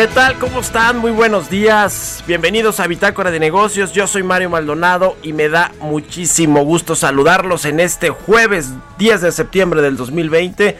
¿Qué tal? ¿Cómo están? Muy buenos días. Bienvenidos a Bitácora de Negocios. Yo soy Mario Maldonado y me da muchísimo gusto saludarlos en este jueves 10 de septiembre del 2020.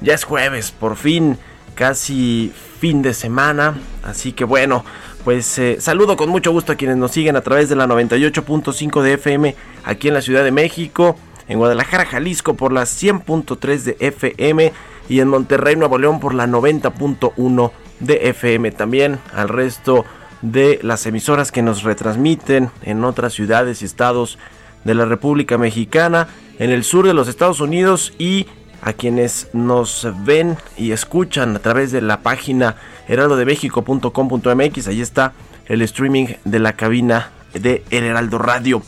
Ya es jueves, por fin, casi fin de semana. Así que bueno, pues eh, saludo con mucho gusto a quienes nos siguen a través de la 98.5 de FM aquí en la Ciudad de México, en Guadalajara, Jalisco por la 100.3 de FM y en Monterrey, Nuevo León por la 90.1 de FM. También al resto de las emisoras que nos retransmiten en otras ciudades y estados de la República Mexicana, en el sur de los Estados Unidos y a quienes nos ven y escuchan a través de la página heraldodemexico.com.mx. Ahí está el streaming de la cabina de El Heraldo Radio.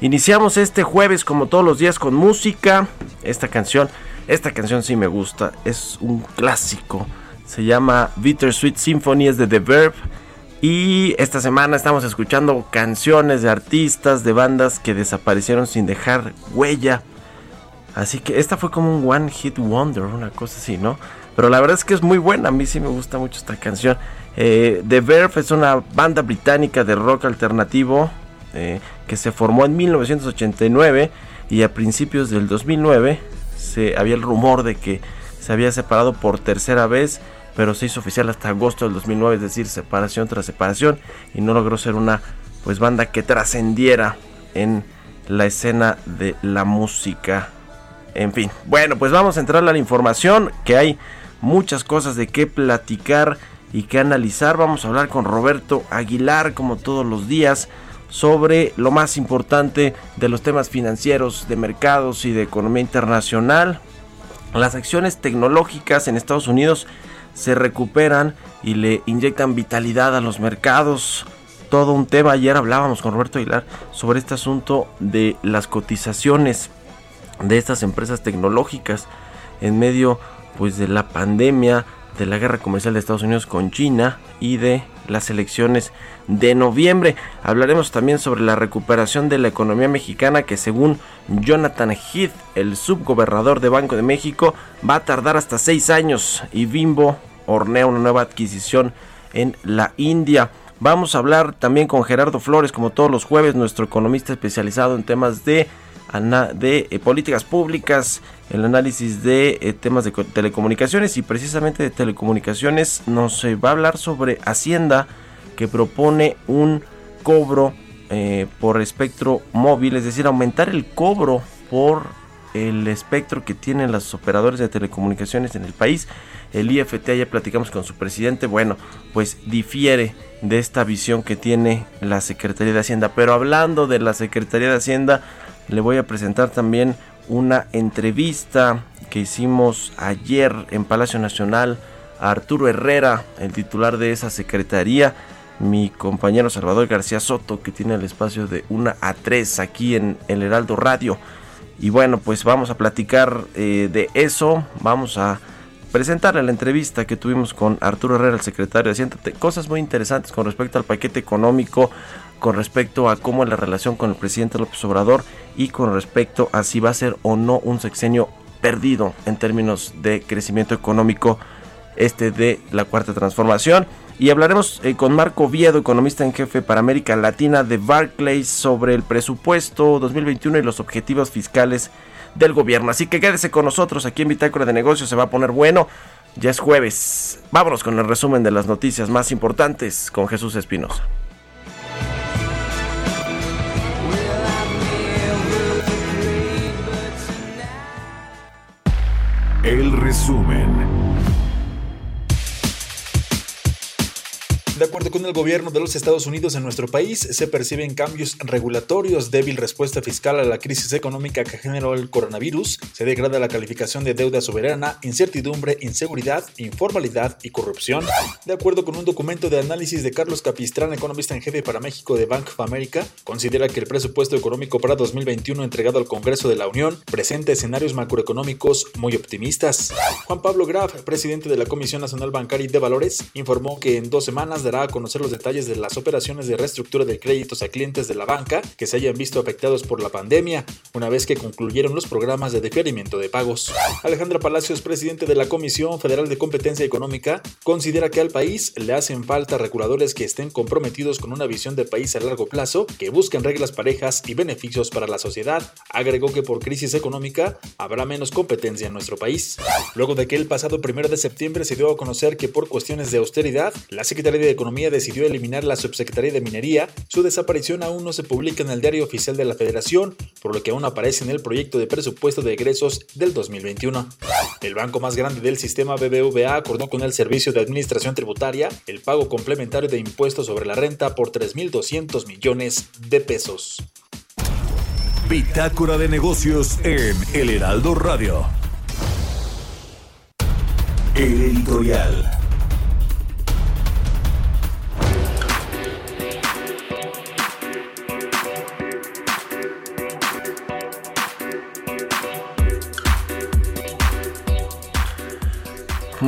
Iniciamos este jueves como todos los días con música. Esta canción, esta canción sí me gusta, es un clásico. Se llama Bittersweet Symphony, es de The Verb. Y esta semana estamos escuchando canciones de artistas, de bandas que desaparecieron sin dejar huella. Así que esta fue como un One Hit Wonder, una cosa así, ¿no? Pero la verdad es que es muy buena, a mí sí me gusta mucho esta canción. Eh, The Verve es una banda británica de rock alternativo eh, que se formó en 1989 y a principios del 2009 se, había el rumor de que se había separado por tercera vez, pero se hizo oficial hasta agosto del 2009, es decir, separación tras separación y no logró ser una pues banda que trascendiera en la escena de la música en fin, bueno, pues vamos a entrar a la información, que hay muchas cosas de qué platicar y qué analizar. Vamos a hablar con Roberto Aguilar, como todos los días, sobre lo más importante de los temas financieros, de mercados y de economía internacional. Las acciones tecnológicas en Estados Unidos se recuperan y le inyectan vitalidad a los mercados. Todo un tema. Ayer hablábamos con Roberto Aguilar sobre este asunto de las cotizaciones de estas empresas tecnológicas en medio pues de la pandemia de la guerra comercial de Estados Unidos con China y de las elecciones de noviembre. Hablaremos también sobre la recuperación de la economía mexicana que según Jonathan Heath, el subgobernador de Banco de México, va a tardar hasta seis años y Bimbo hornea una nueva adquisición en la India. Vamos a hablar también con Gerardo Flores, como todos los jueves, nuestro economista especializado en temas de de eh, políticas públicas, el análisis de eh, temas de telecomunicaciones y precisamente de telecomunicaciones nos eh, va a hablar sobre Hacienda que propone un cobro por espectro móvil, es decir, aumentar el cobro por el espectro que tienen los operadores de telecomunicaciones en el país. El IFT, ya platicamos con su presidente, bueno, pues difiere de esta visión que tiene la Secretaría de Hacienda. Pero hablando de la Secretaría de Hacienda, le voy a presentar también una entrevista que hicimos ayer en Palacio Nacional a Arturo Herrera, el titular de esa secretaría, mi compañero Salvador García Soto, que tiene el espacio de una a 3 aquí en el Heraldo Radio. Y bueno, pues vamos a platicar eh, de eso, vamos a presentarle la entrevista que tuvimos con Arturo Herrera, el secretario de Hacienda, cosas muy interesantes con respecto al paquete económico, con respecto a cómo es la relación con el presidente López Obrador y con respecto a si va a ser o no un sexenio perdido en términos de crecimiento económico este de la cuarta transformación. Y hablaremos eh, con Marco Viedo, economista en jefe para América Latina de Barclays, sobre el presupuesto 2021 y los objetivos fiscales del gobierno. Así que quédese con nosotros aquí en Bitácora de Negocios, se va a poner bueno. Ya es jueves. Vámonos con el resumen de las noticias más importantes con Jesús Espinosa. El resumen. De acuerdo con el gobierno de los Estados Unidos en nuestro país, se perciben cambios regulatorios, débil respuesta fiscal a la crisis económica que generó el coronavirus, se degrada la calificación de deuda soberana, incertidumbre, inseguridad, informalidad y corrupción. De acuerdo con un documento de análisis de Carlos Capistrán, economista en jefe para México de Bank of America, considera que el presupuesto económico para 2021 entregado al Congreso de la Unión presenta escenarios macroeconómicos muy optimistas. Juan Pablo Graf, presidente de la Comisión Nacional Bancaria y de Valores, informó que en dos semanas dará a conocer los detalles de las operaciones de reestructura de créditos a clientes de la banca que se hayan visto afectados por la pandemia, una vez que concluyeron los programas de diferimiento de pagos. Alejandra Palacios, presidente de la Comisión Federal de Competencia Económica, considera que al país le hacen falta reguladores que estén comprometidos con una visión de país a largo plazo, que busquen reglas parejas y beneficios para la sociedad. Agregó que por crisis económica habrá menos competencia en nuestro país. Luego de que el pasado primero de septiembre se dio a conocer que por cuestiones de austeridad, la Secretaría de Economía decidió eliminar la Subsecretaría de Minería, su desaparición aún no se publica en el Diario Oficial de la Federación, por lo que aún aparece en el proyecto de presupuesto de egresos del 2021. El banco más grande del sistema BBVA acordó con el Servicio de Administración Tributaria el pago complementario de impuestos sobre la renta por 3.200 millones de pesos. Bitácora de negocios en El Heraldo Radio. El editorial.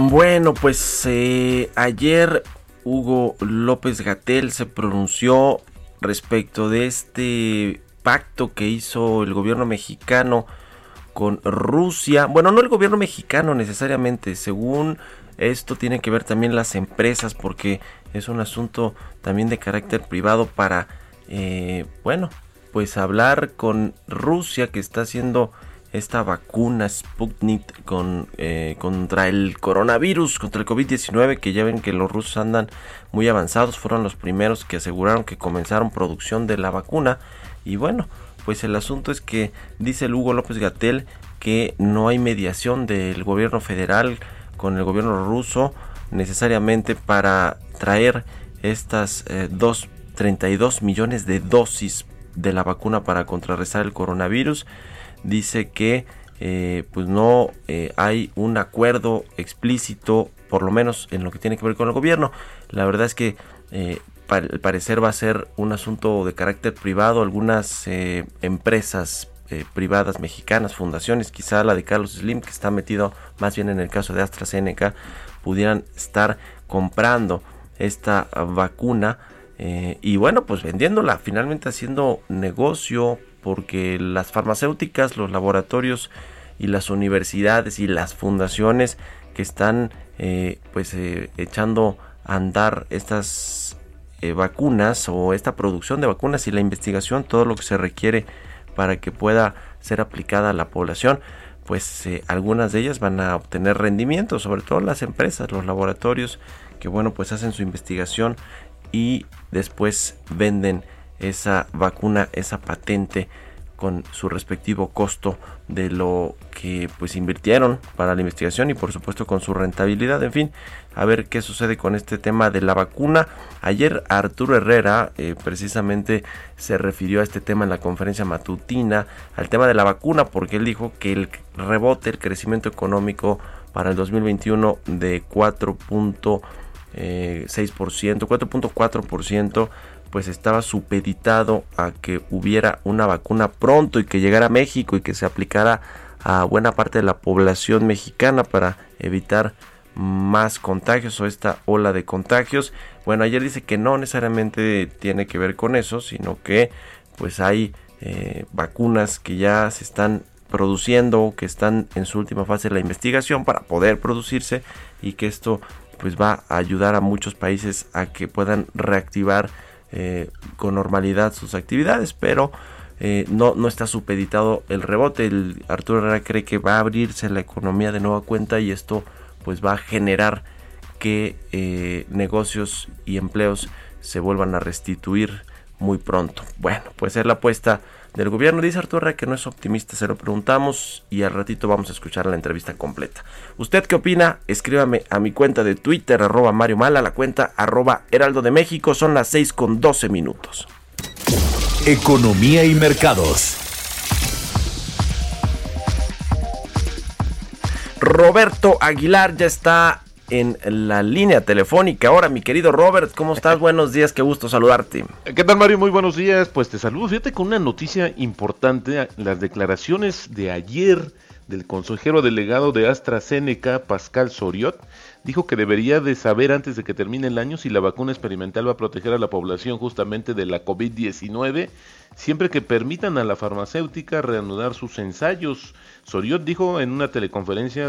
Bueno, pues eh, ayer Hugo López Gatel se pronunció respecto de este pacto que hizo el gobierno mexicano con Rusia. Bueno, no el gobierno mexicano necesariamente, según esto tiene que ver también las empresas porque es un asunto también de carácter privado para, eh, bueno, pues hablar con Rusia que está haciendo esta vacuna Sputnik eh, contra el coronavirus, contra el COVID-19, que ya ven que los rusos andan muy avanzados, fueron los primeros que aseguraron que comenzaron producción de la vacuna. Y bueno, pues el asunto es que dice el Hugo López Gatel que no hay mediación del gobierno federal con el gobierno ruso necesariamente para traer estas eh, 32 millones de dosis de la vacuna para contrarrestar el coronavirus dice que eh, pues no eh, hay un acuerdo explícito, por lo menos en lo que tiene que ver con el gobierno. La verdad es que eh, al parecer va a ser un asunto de carácter privado. Algunas empresas privadas mexicanas, fundaciones, quizá la de Carlos Slim, que está metido más bien en el caso de AstraZeneca, pudieran estar comprando esta vacuna. y bueno, pues vendiéndola, finalmente haciendo negocio, porque las farmacéuticas, los laboratorios y las universidades y las fundaciones que están eh, pues eh, echando a andar estas eh, vacunas o esta producción de vacunas y la investigación, todo lo que se requiere para que pueda ser aplicada a la población, pues algunas de ellas van a obtener rendimiento, sobre todo las empresas, los laboratorios, que bueno, pues hacen su investigación y después venden esa vacuna, esa patente con su respectivo costo de lo que pues invirtieron para la investigación y por supuesto con su rentabilidad. En fin a ver qué sucede con este tema de la vacuna. Ayer Arturo Herrera eh, precisamente se refirió a este tema en la conferencia matutina al tema de la vacuna porque él dijo que el rebote el crecimiento económico para el 2021 de 4.6% 4.4% pues estaba supeditado a que hubiera una vacuna pronto y que llegara a México y que se aplicara a buena parte de la población mexicana para evitar más contagios o esta ola de contagios. Bueno, ayer dice que no necesariamente tiene que ver con eso, sino que pues hay eh, vacunas que ya se están produciendo, que están en su última fase de la investigación para poder producirse y que esto pues va a ayudar a muchos países a que puedan reactivar eh, con normalidad sus actividades, pero eh, no, no está supeditado el rebote. Arturo Herrera cree que va a abrirse la economía de nueva cuenta y esto pues va a generar que eh, negocios y empleos se vuelvan a restituir muy pronto. Bueno, pues es la apuesta del gobierno. Dice Arturo Herrera que no es optimista, se lo preguntamos y al ratito vamos a escuchar la entrevista completa. ¿Usted qué opina? Escríbame a mi cuenta de Twitter, arroba Mario Mala, la cuenta arroba Heraldo de México. Son las 6 con 12 minutos. Economía y mercados. Roberto Aguilar ya está en la línea telefónica. Ahora, mi querido Robert, ¿cómo estás? Buenos días, qué gusto saludarte. ¿Qué tal, Mario? Muy buenos días. Pues te saludo. Fíjate con una noticia importante. Las declaraciones de ayer del consejero delegado de AstraZeneca, Pascal Soriot, dijo que debería de saber antes de que termine el año si la vacuna experimental va a proteger a la población justamente de la COVID-19, siempre que permitan a la farmacéutica reanudar sus ensayos. Soriot dijo en una teleconferencia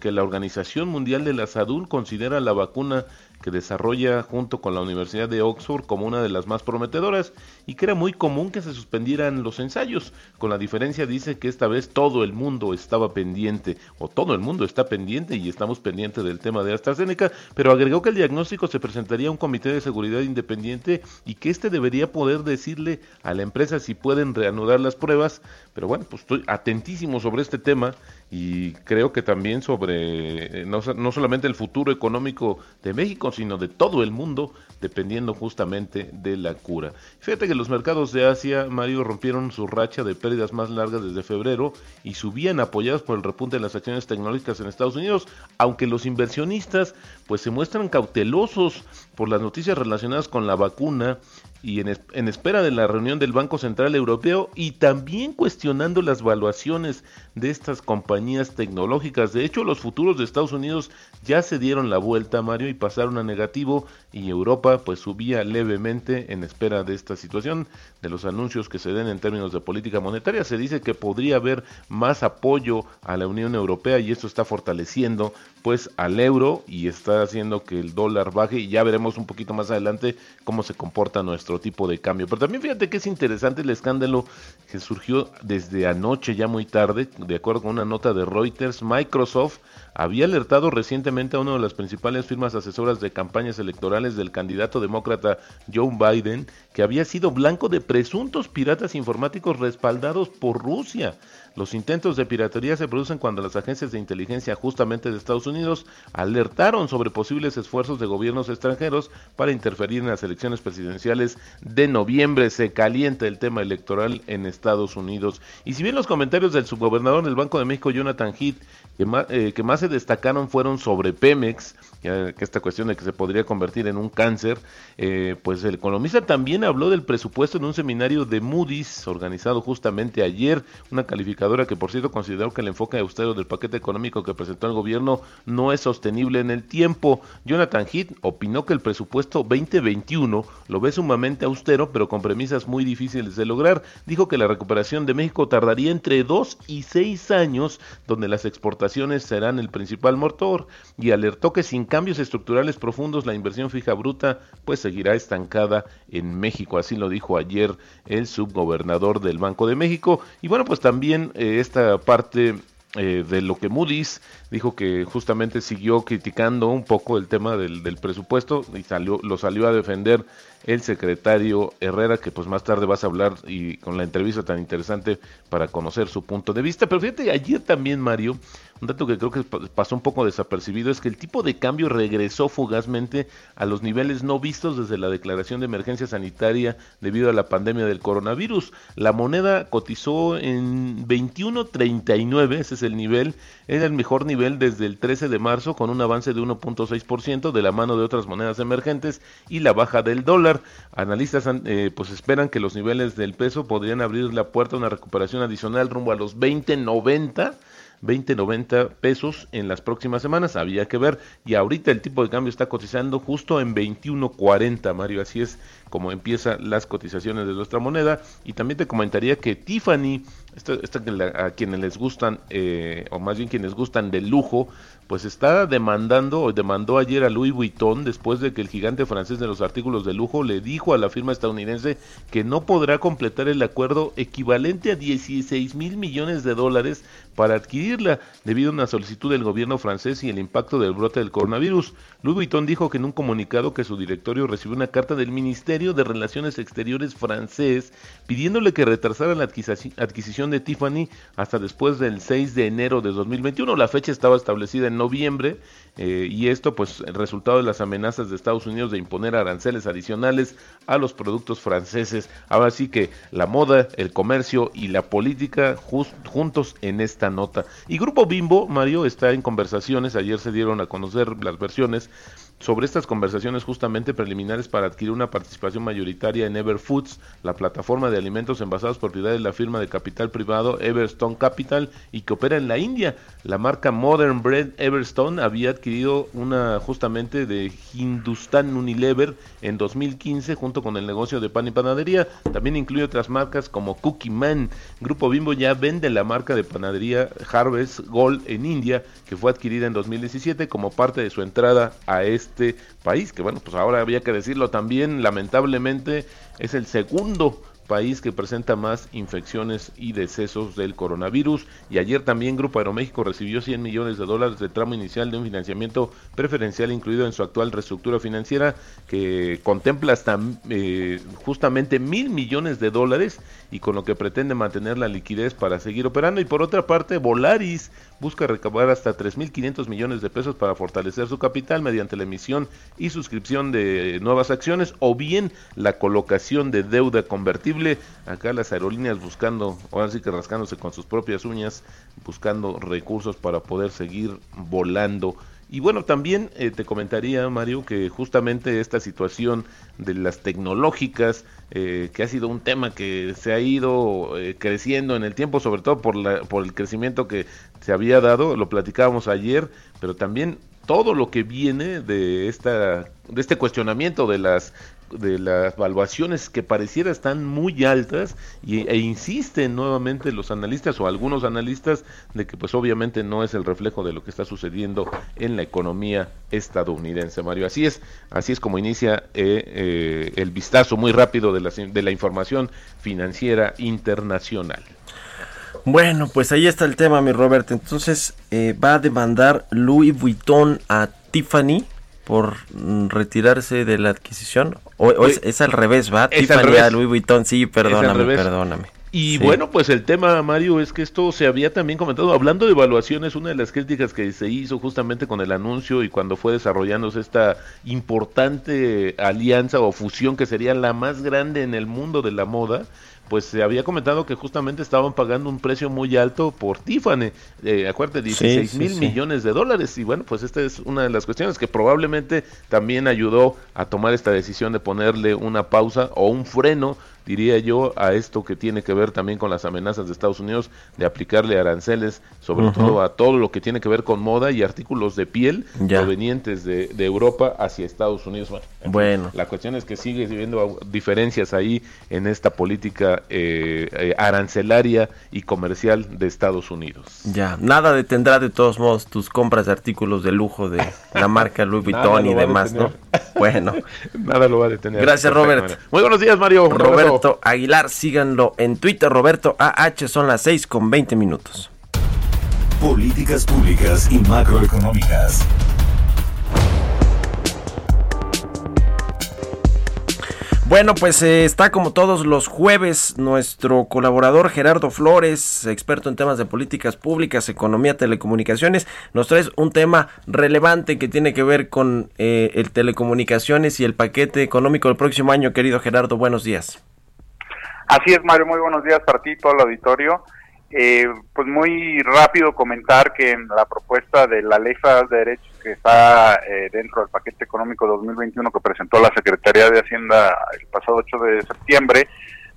que la Organización Mundial de la Salud considera la vacuna que desarrolla junto con la Universidad de Oxford como una de las más prometedoras y que era muy común que se suspendieran los ensayos. Con la diferencia dice que esta vez todo el mundo estaba pendiente o todo el mundo está pendiente y estamos pendientes del tema de AstraZeneca, pero agregó que el diagnóstico se presentaría a un comité de seguridad independiente y que éste debería poder decirle a la empresa si pueden reanudar las pruebas. Pero bueno, pues estoy atentísimo sobre este tema y creo que también sobre no, no solamente el futuro económico de México, sino de todo el mundo, dependiendo justamente de la cura. Fíjate que los mercados de Asia, Mario, rompieron su racha de pérdidas más largas desde febrero y subían apoyados por el repunte de las acciones tecnológicas en Estados Unidos, aunque los inversionistas pues se muestran cautelosos por las noticias relacionadas con la vacuna y en, espera de la reunión del Banco Central Europeo y también cuestionando las valuaciones de estas compañías tecnológicas. De hecho, los futuros de Estados Unidos ya se dieron la vuelta, Mario, y pasaron a negativo y Europa pues subía levemente en espera de esta situación, de los anuncios que se den en términos de política monetaria. Se dice que podría haber más apoyo a la Unión Europea y esto está fortaleciendo pues al euro y está haciendo que el dólar baje y ya veremos un poquito más adelante cómo se comporta nuestro tipo de cambio. Pero también fíjate que es interesante el escándalo que surgió desde anoche ya muy tarde, de acuerdo con una nota de Reuters, Microsoft había alertado recientemente a una de las principales firmas asesoras de campañas electorales del candidato demócrata Joe Biden que había sido blanco de presuntos piratas informáticos respaldados por Rusia. Los intentos de piratería se producen cuando las agencias de inteligencia justamente de Estados Unidos alertaron sobre posibles esfuerzos de gobiernos extranjeros para interferir en las elecciones presidenciales de noviembre. Se calienta el tema electoral en Estados Unidos. Y si bien los comentarios del subgobernador del Banco de México, Jonathan Heath, que más, eh, que más se destacaron fueron sobre Pemex, que esta cuestión de que se podría convertir en un cáncer, eh, pues el economista también habló del presupuesto en un seminario de Moody's organizado justamente ayer, una calificadora que por cierto consideró que el enfoque austero del paquete económico que presentó el gobierno no es sostenible en el tiempo. Jonathan Heath opinó que el presupuesto 2021 lo ve sumamente austero, pero con premisas muy difíciles de lograr. Dijo que la recuperación de México tardaría entre 2 y 6 años, donde las exportaciones serán el principal motor, y alertó que sin cambios estructurales profundos la inversión fija bruta pues seguirá estancada en México, así lo dijo ayer el subgobernador del Banco de México. Y bueno, pues también eh, esta parte eh, de lo que Moody's dijo que justamente siguió criticando un poco el tema del, del, presupuesto y salió, lo salió a defender el secretario Herrera, que pues más tarde vas a hablar y con la entrevista tan interesante para conocer su punto de vista. Pero fíjate, ayer también Mario, un dato que creo que pasó un poco desapercibido es que el tipo de cambio regresó fugazmente a los niveles no vistos desde la declaración de emergencia sanitaria debido a la pandemia del coronavirus. La moneda cotizó en 21.39, ese es el nivel, era el mejor nivel desde el 13 de marzo con un avance de 1.6% de la mano de otras monedas emergentes y la baja del dólar. Analistas eh, pues esperan que los niveles del peso podrían abrir la puerta a una recuperación adicional rumbo a los 20.90 20.90 pesos en las próximas semanas, había que ver, y ahorita el tipo de cambio está cotizando justo en 21.40, Mario, así es como empiezan las cotizaciones de nuestra moneda, y también te comentaría que Tiffany, esta, esta a quienes les gustan, eh, o más bien quienes gustan del lujo, pues está demandando o demandó ayer a Louis Vuitton después de que el gigante francés de los artículos de lujo le dijo a la firma estadounidense que no podrá completar el acuerdo equivalente a 16 mil millones de dólares para adquirirla debido a una solicitud del gobierno francés y el impacto del brote del coronavirus. Louis Vuitton dijo que en un comunicado que su directorio recibió una carta del Ministerio de Relaciones Exteriores francés pidiéndole que retrasara la adquisici- adquisición de Tiffany hasta después del 6 de enero de 2021. La fecha estaba establecida en noviembre eh, y esto pues resultado de las amenazas de Estados Unidos de imponer aranceles adicionales a los productos franceses. Ahora sí que la moda, el comercio y la política juntos en esta nota. Y Grupo Bimbo, Mario, está en conversaciones, ayer se dieron a conocer las versiones sobre estas conversaciones justamente preliminares para adquirir una participación mayoritaria en Ever Foods, la plataforma de alimentos envasados propiedad de la firma de capital privado Everstone Capital y que opera en la India. La marca Modern Bread Everstone había adquirido una justamente de Hindustan Unilever en 2015 junto con el negocio de pan y panadería. También incluye otras marcas como Cookie Man. Grupo Bimbo ya vende la marca de panadería Harvest Gold en India que fue adquirida en 2017 como parte de su entrada a este país, que bueno, pues ahora había que decirlo también, lamentablemente es el segundo país que presenta más infecciones y decesos del coronavirus. Y ayer también Grupo Aeroméxico recibió 100 millones de dólares de tramo inicial de un financiamiento preferencial incluido en su actual reestructura financiera que contempla hasta eh, justamente mil millones de dólares y con lo que pretende mantener la liquidez para seguir operando. Y por otra parte, Volaris busca recabar hasta 3.500 millones de pesos para fortalecer su capital mediante la emisión y suscripción de nuevas acciones o bien la colocación de deuda convertible. Acá las aerolíneas buscando, ahora sí que rascándose con sus propias uñas, buscando recursos para poder seguir volando. Y bueno, también eh, te comentaría, Mario, que justamente esta situación de las tecnológicas, eh, que ha sido un tema que se ha ido eh, creciendo en el tiempo, sobre todo por, la, por el crecimiento que se había dado, lo platicábamos ayer, pero también todo lo que viene de esta de este cuestionamiento de las de las valuaciones que pareciera están muy altas y, e insisten nuevamente los analistas o algunos analistas de que pues obviamente no es el reflejo de lo que está sucediendo en la economía estadounidense Mario. Así es así es como inicia eh, eh, el vistazo muy rápido de la, de la información financiera internacional. Bueno, pues ahí está el tema, mi Robert. Entonces, eh, va a demandar Louis Vuitton a Tiffany por retirarse de la adquisición. O, o es, es, al revés, ¿va? Es Tiffany al revés. a Louis Vuitton, sí, perdóname, perdóname. Y Sí. bueno, pues el tema, Mario, es que esto se había también comentado, hablando de evaluaciones, una de las críticas que se hizo justamente con el anuncio y cuando fue desarrollándose esta importante alianza o fusión que sería la más grande en el mundo de la moda, pues se había comentado que justamente estaban pagando un precio muy alto por Tiffany, eh, acuérdate, 16 sí, mil sí. millones de dólares. Y bueno, pues esta es una de las cuestiones que probablemente también ayudó a tomar esta decisión de ponerle una pausa o un freno diría yo, a esto que tiene que ver también con las amenazas de Estados Unidos de aplicarle aranceles, sobre todo a todo lo que tiene que ver con moda y artículos de piel Ya. provenientes de, de Europa hacia Estados Unidos. Bueno, la cuestión es que sigue habiendo diferencias ahí en esta política eh, eh, arancelaria y comercial de Estados Unidos. Ya, nada detendrá de todos modos tus compras de artículos de lujo de la marca Louis Vuitton y demás, ¿no? Bueno, Nada lo va a detener. Gracias, Robert. Muy buenos días, Mario. Un abrazo. Roberto Aguilar, síganlo en Twitter, Roberto AH, son las 6 con 20 minutos. Políticas públicas y macroeconómicas. Bueno, pues eh, está como todos los jueves nuestro colaborador Gerardo Flores, experto en temas de políticas públicas, economía, telecomunicaciones. Nos traes un tema relevante que tiene que ver con eh, el telecomunicaciones y el paquete económico del próximo año. Querido Gerardo, buenos días. Así es, Mario, muy buenos días para ti todo el auditorio. Eh, pues muy rápido comentar que en la propuesta de la Ley Federal de Derechos que está eh, dentro del paquete económico 2021 que presentó la Secretaría de Hacienda el pasado 8 de septiembre,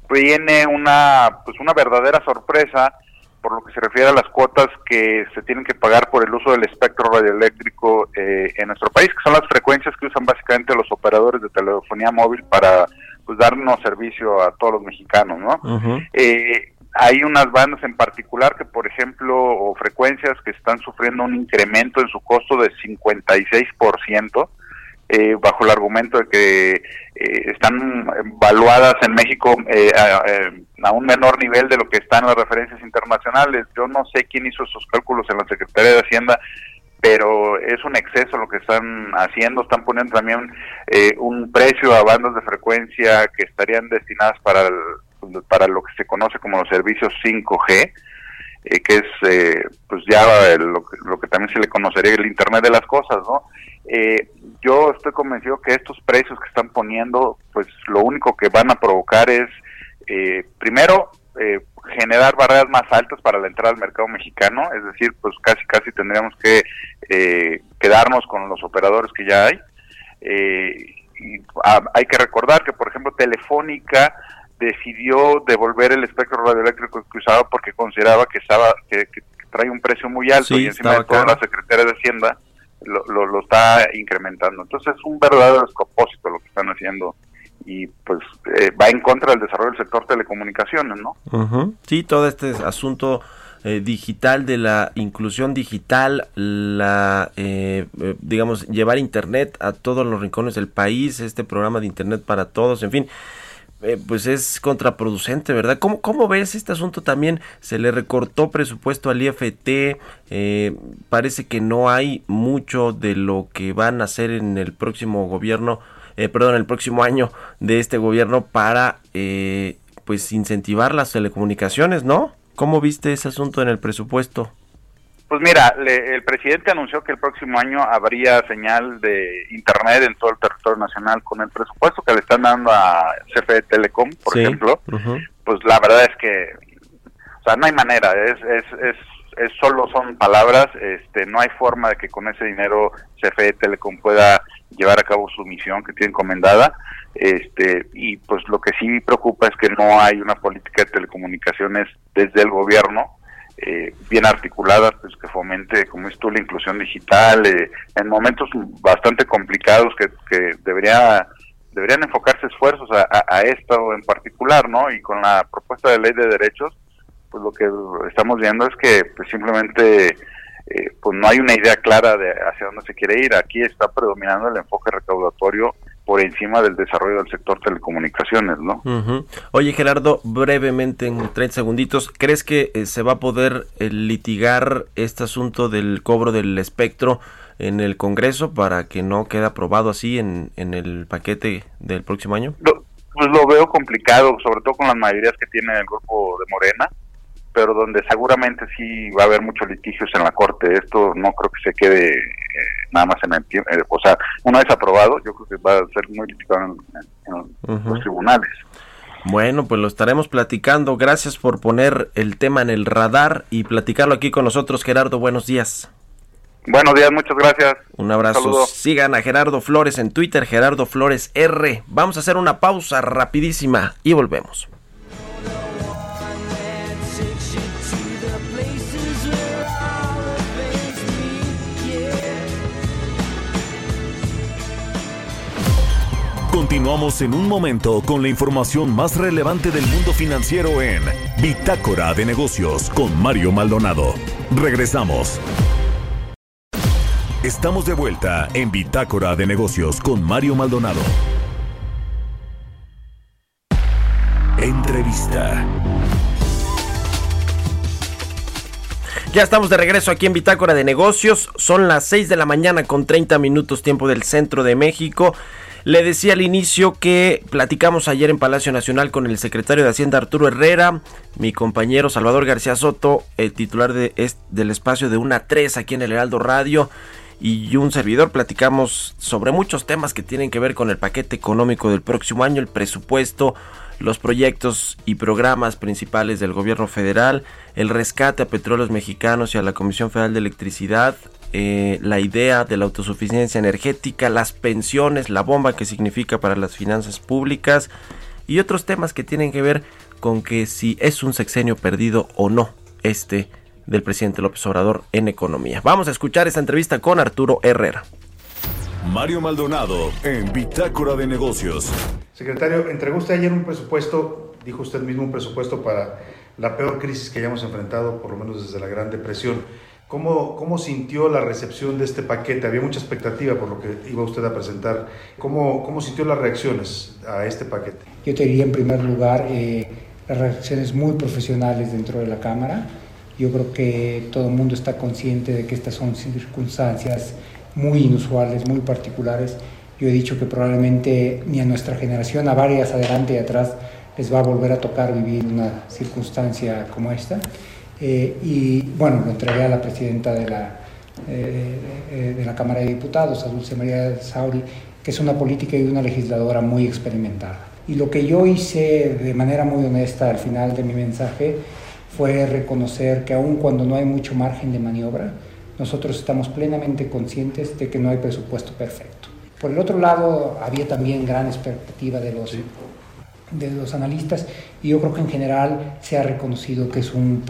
viene una pues una verdadera sorpresa por lo que se refiere a las cuotas que se tienen que pagar por el uso del espectro radioeléctrico eh, en nuestro país, que son las frecuencias que usan básicamente los operadores de telefonía móvil para pues darnos servicio a todos los mexicanos, ¿no? Eh, hay unas bandas en particular que, por ejemplo, o frecuencias que están sufriendo un incremento en su costo de 56%, eh, bajo el argumento de que eh, están valuadas en México eh, a, eh, a un menor nivel de lo que están las referencias internacionales. Yo no sé quién hizo esos cálculos en la Secretaría de Hacienda, pero es un exceso lo que están haciendo. Están poniendo también eh, un precio a bandas de frecuencia que estarían destinadas para, para lo que se conoce como los servicios 5G. eh, que es eh, pues ya el- lo, lo que también se le conocería el Internet de las cosas, ¿no? Eh, yo estoy convencido que estos precios que están poniendo, pues lo único que van a provocar es, eh, primero, eh, generar barreras más altas para la entrada al mercado mexicano, es decir, pues casi casi tendríamos que eh, quedarnos con los operadores que ya hay. Eh, y, hay que recordar que, por ejemplo, Telefónica decidió devolver el espectro radioeléctrico que usaba porque consideraba que estaba que, que trae un precio muy alto Sí, y encima de todo la Secretaría de Hacienda lo, lo, lo está incrementando. Entonces es un verdadero despropósito lo que están haciendo y pues eh, va en contra del desarrollo del sector telecomunicaciones, ¿no? Ujú. Sí, todo este asunto eh, digital de la inclusión digital, la eh, eh, digamos llevar internet a todos los rincones del país, este programa de internet para todos, en fin. eh, pues es contraproducente, ¿verdad? ¿Cómo, ¿Cómo ves este asunto también? Se le recortó presupuesto al IFT, eh, parece que no hay mucho de lo que van a hacer en el próximo gobierno, eh, perdón, el próximo año de este gobierno para eh, pues incentivar las telecomunicaciones, ¿no? ¿Cómo viste ese asunto en el presupuesto? Pues mira, le- el presidente anunció que el próximo año habría señal de internet en todo el territorio nacional con el presupuesto que le están dando a CFE Telecom, por Sí. ejemplo. Pues la verdad es que, o sea, no hay manera, es, es, es, es solo son palabras, este, no hay forma de que con ese dinero CFE Telecom pueda llevar a cabo su misión que tiene encomendada. Este, y pues lo que sí preocupa es que no hay una política de telecomunicaciones desde el gobierno eh, bien articulada, pues que fomente, como es tú, la inclusión digital, eh, en momentos bastante complicados que, que debería deberían enfocarse esfuerzos a, a, esto en particular, ¿no? Y con la propuesta de ley de derechos, pues lo que estamos viendo es que pues simplemente eh, pues no hay una idea clara de hacia dónde se quiere ir. Aquí está predominando el enfoque recaudatorio por encima del desarrollo del sector telecomunicaciones, ¿no? Ujú. Oye Gerardo, brevemente en 30 segunditos, ¿crees que eh, se va a poder eh, litigar este asunto del cobro del espectro en el Congreso para que no quede aprobado así en, en el paquete del próximo año? Lo, pues lo veo complicado, sobre todo con las mayorías que tiene el grupo de Morena, pero donde seguramente sí va a haber muchos litigios en la Corte. Esto no creo que se quede eh, nada más en el tiempo. eh, o sea, una vez aprobado, yo creo que va a ser muy litigado en, los tribunales. Bueno, pues lo estaremos platicando. Gracias por poner el tema en el radar y platicarlo aquí con nosotros, Gerardo. Buenos días. Buenos días, muchas gracias. Un abrazo. Sigan a Gerardo Flores en Twitter, Gerardo Flores R. Vamos a hacer una pausa rapidísima y volvemos. Continuamos en un momento con la información más relevante del mundo financiero en Bitácora de Negocios con Mario Maldonado. Regresamos. Estamos de vuelta en Bitácora de Negocios con Mario Maldonado. Entrevista. Ya estamos de regreso aquí en Bitácora de Negocios. Son las 6 de la mañana con 30 minutos tiempo del centro de México. Le decía al inicio que platicamos ayer en Palacio Nacional con el secretario de Hacienda Arturo Herrera, mi compañero Salvador García Soto, el titular de, del espacio de una 3 aquí en el Heraldo Radio y un servidor. Platicamos sobre muchos temas que tienen que ver con el paquete económico del próximo año, el presupuesto, los proyectos y programas principales del gobierno federal, el rescate a petróleos mexicanos y a la Comisión Federal de Electricidad, eh, la idea de la autosuficiencia energética, las pensiones, la bomba que significa para las finanzas públicas y otros temas que tienen que ver con que si es un sexenio perdido o no este del presidente López Obrador en economía. Vamos a escuchar esta entrevista con Arturo Herrera. Mario Maldonado en Bitácora de Negocios. Secretario, entregó usted ayer un presupuesto, dijo usted mismo, un presupuesto para la peor crisis que hayamos enfrentado, por lo menos desde la Gran Depresión. ¿Cómo, ¿Cómo sintió la recepción de este paquete? Había mucha expectativa por lo que iba usted a presentar. ¿Cómo, cómo sintió las reacciones a este paquete? Yo te diría en primer lugar eh, las reacciones muy profesionales dentro de la Cámara. Yo creo que todo el mundo está consciente de que estas son circunstancias muy inusuales, muy particulares. Yo he dicho que probablemente ni a nuestra generación, a varias adelante y atrás, les va a volver a tocar vivir una circunstancia como esta. Eh, y bueno, lo entregué a la presidenta de la, eh, eh, de la Cámara de Diputados, a Dulce María Sauri, que es una política y una legisladora muy experimentada. Y lo que yo hice de manera muy honesta al final de mi mensaje fue reconocer que aun cuando no hay mucho margen de maniobra, nosotros estamos plenamente conscientes de que no hay presupuesto perfecto. Por el otro lado, había también gran expectativa de los, de los analistas y yo creo que en general se ha reconocido que es un,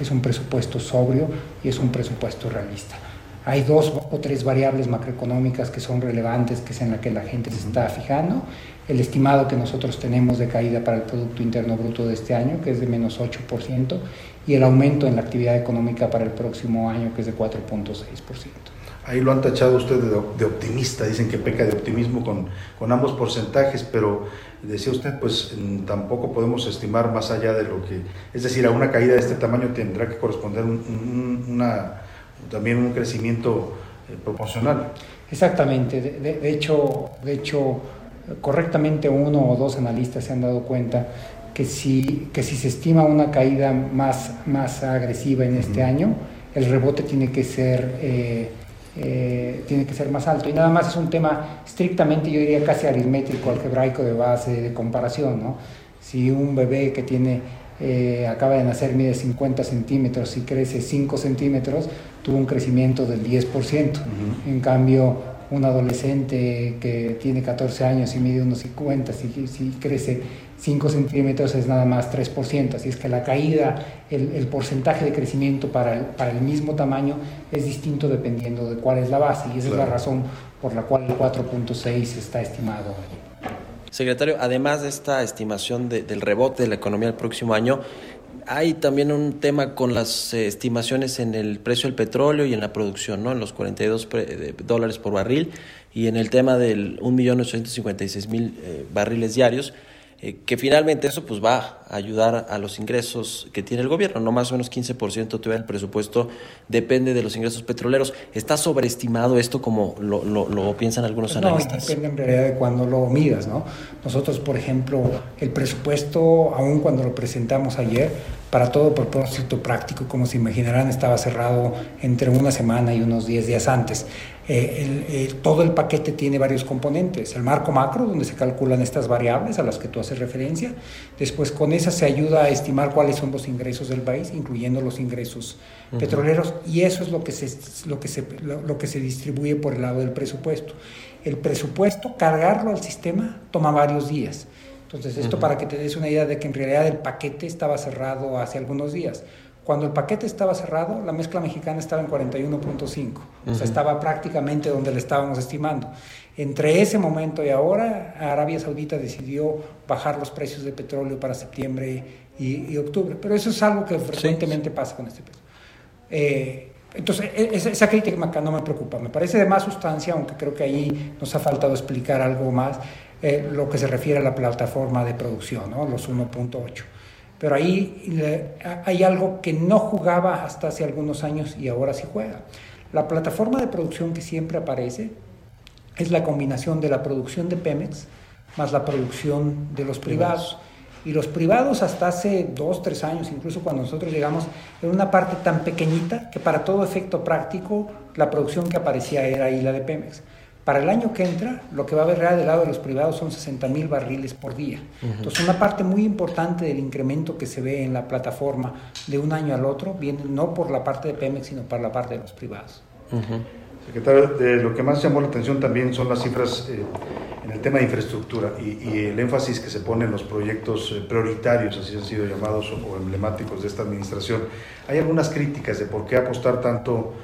es un presupuesto sobrio y es un presupuesto realista. Hay dos o tres variables macroeconómicas que son relevantes, que es en la que la gente se está fijando. El estimado que nosotros tenemos de caída para el Producto Interno Bruto de este año, que es de menos 8%, y el aumento en la actividad económica para el próximo año, que es de 4.6%. Ahí lo han tachado usted de, de optimista, dicen que peca de optimismo con, con ambos porcentajes, pero decía usted, pues tampoco podemos estimar más allá de lo que, es decir, a una caída de este tamaño tendrá que corresponder un- un- una, también un crecimiento eh, proporcional. Exactamente. De, de- de hecho, de hecho, correctamente uno o dos analistas se han dado cuenta que si, que si se estima una caída más, más agresiva en este año, el rebote tiene que ser eh, eh, tiene que ser más alto. Y nada más es un tema estrictamente, yo diría casi aritmético, algebraico de base de comparación. ¿no? Si un bebé que tiene eh, acaba de nacer, mide 50 centímetros y crece 5 centímetros, tuvo un crecimiento del 10%. En cambio, un adolescente que tiene 14 años y mide unos 50, si, si crece 5 centímetros es nada más 3%. Así es que la caída, el, el porcentaje de crecimiento para el, para el mismo tamaño es distinto dependiendo de cuál es la base. Y esa es la razón por la cual el 4.6 está estimado. Secretario, además de esta estimación de- del rebote de la economía el próximo año, hay también un tema con las eh, estimaciones en el precio del petróleo y en la producción, ¿no? En los 42 pre- de- dólares por barril y en el tema del 1.856.000 eh, barriles diarios, eh, que finalmente eso pues va ayudar a los ingresos que tiene el gobierno, no más o menos 15% todavía del presupuesto depende de los ingresos petroleros. ¿Está sobreestimado esto como lo, lo- lo piensan algunos No, y analistas? depende en realidad de cuando lo midas, ¿no? Nosotros, por ejemplo, el presupuesto, aún cuando lo presentamos ayer, para todo propósito práctico, como se imaginarán, estaba cerrado entre una semana y unos 10 días antes. Eh, el- el- todo el paquete tiene varios componentes. El marco macro, donde se calculan estas variables a las que tú haces referencia. Después, con esa se ayuda a estimar cuáles son los ingresos del país, incluyendo los ingresos petroleros, y eso es lo que, se, lo, que se, lo, lo que se distribuye por el lado del presupuesto. El presupuesto, cargarlo al sistema, toma varios días. Entonces, esto Ujú. para que te des una idea de que en realidad el paquete estaba cerrado hace algunos días. Cuando el paquete estaba cerrado, la mezcla mexicana estaba en 41.5, o Ujú. sea, estaba prácticamente donde le estábamos estimando. Entre ese momento y ahora, Arabia Saudita decidió bajar los precios de petróleo para septiembre y, y octubre, pero eso es algo que frecuentemente pasa con este peso. Eh, entonces, e- esa, esa crítica acá no me preocupa, me parece de más sustancia, aunque creo que ahí nos ha faltado explicar algo más, eh, lo que se refiere a la plataforma de producción, ¿no? los 1.8. Pero ahí le- hay algo que no jugaba hasta hace algunos años y ahora sí juega. La plataforma de producción que siempre aparece es la combinación de la producción de Pemex más la producción de los privados. Y los privados hasta hace dos, tres años, incluso cuando nosotros llegamos, era una parte tan pequeñita que para todo efecto práctico la producción que aparecía era ahí la de Pemex. Para el año que entra, lo que va a haber del lado de los privados son 60 mil barriles por día. Ujú. Entonces, una parte muy importante del incremento que se ve en la plataforma de un año al otro viene no por la parte de Pemex, sino por la parte de los privados. Secretario, lo que más llamó la atención también son las cifras eh, en el tema de infraestructura y, el énfasis que se pone en los proyectos eh, prioritarios, así han sido llamados, o, emblemáticos de esta administración, hay algunas críticas de por qué apostar tanto